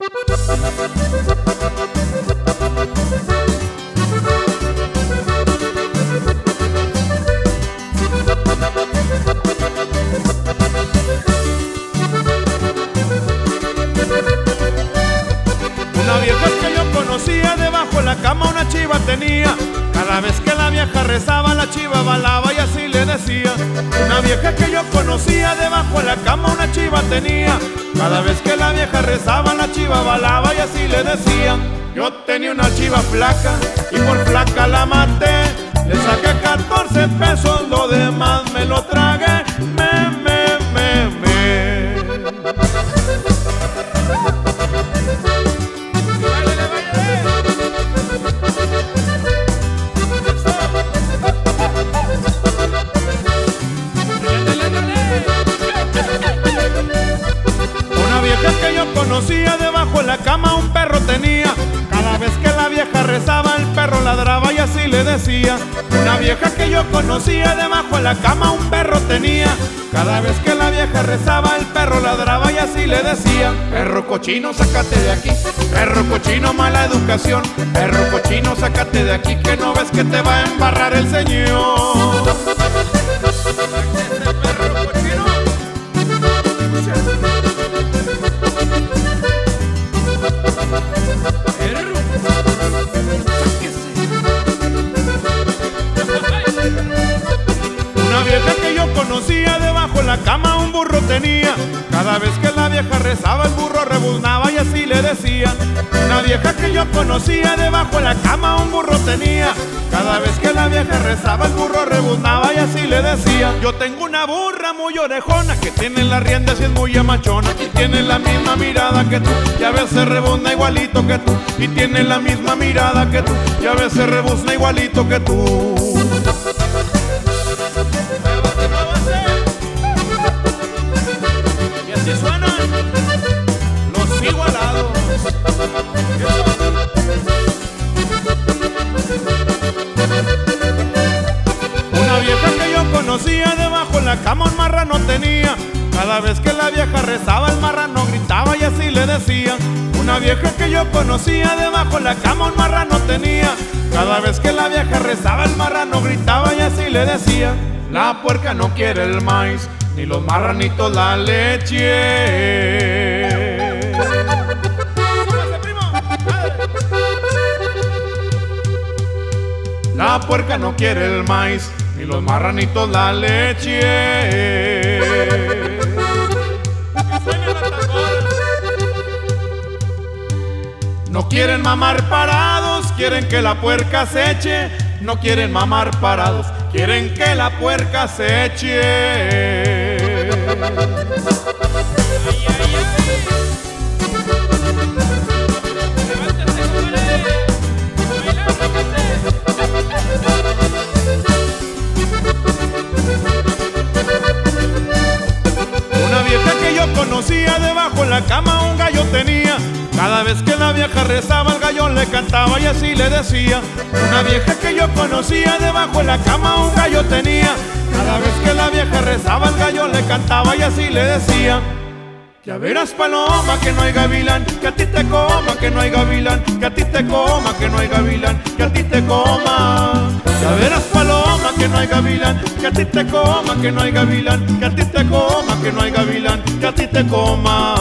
Una vieja que yo conocía debajo de la cama una chiva tenía. Cada vez que la vieja rezaba la chiva balaba y así le decía. Una vieja que yo conocía debajo de la cama una chiva tenía. Cada vez que la vieja rezaba la chiva balaba y así le decía. Yo tenía una chiva flaca y por flaca la maté. Le saqué 14 pesos, lo demás me lo tragué. Conocía debajo de la cama un perro tenía. Cada vez que la vieja rezaba el perro ladraba y así le decía. Una vieja que yo conocía debajo de la cama un perro tenía. Cada vez que la vieja rezaba el perro ladraba y así le decía. Perro cochino, sácate de aquí. Perro cochino, mala educación. Perro cochino, sácate de aquí que no ves que te va a embarrar el señor. Rebuznaba y así le decía. Una vieja que yo conocía debajo de la cama un burro tenía. Cada vez que la vieja rezaba el burro rebuznaba y así le decía. Yo tengo una burra muy orejona que tiene las riendas y es muy amachona. Y tiene la misma mirada que tú y a veces rebuzna igualito que tú. Y tiene la misma mirada que tú y a veces rebuzna igualito que tú. Debajo de la cama un marrano tenía. Cada vez que la vieja rezaba el marrano gritaba y así le decía. Una vieja que yo conocía debajo de la cama un marrano tenía. Cada vez que la vieja rezaba el marrano gritaba y así le decía. La puerca no quiere el maíz, ni los marranitos la leche. La puerca no quiere el maíz, ni los marranitos la leche. No quieren mamar parados, quieren que la puerca se eche. No quieren mamar parados, quieren que la puerca se eche. Debajo en la cama un gallo tenía. Cada vez que la vieja rezaba el gallo le cantaba y así le decía. Una vieja que yo conocía debajo en la cama un gallo tenía. Cada vez que la vieja rezaba el gallo le cantaba y así le decía. Ya verás paloma que no hay gavilán, que a ti te coma, que no hay gavilán, que a ti te coma, que no hay gavilán, que a ti te coma. Ya verás hay gavilán, que a ti te coma, que no hay gavilán, que a ti te coma, que no hay gavilán, que a ti te coma.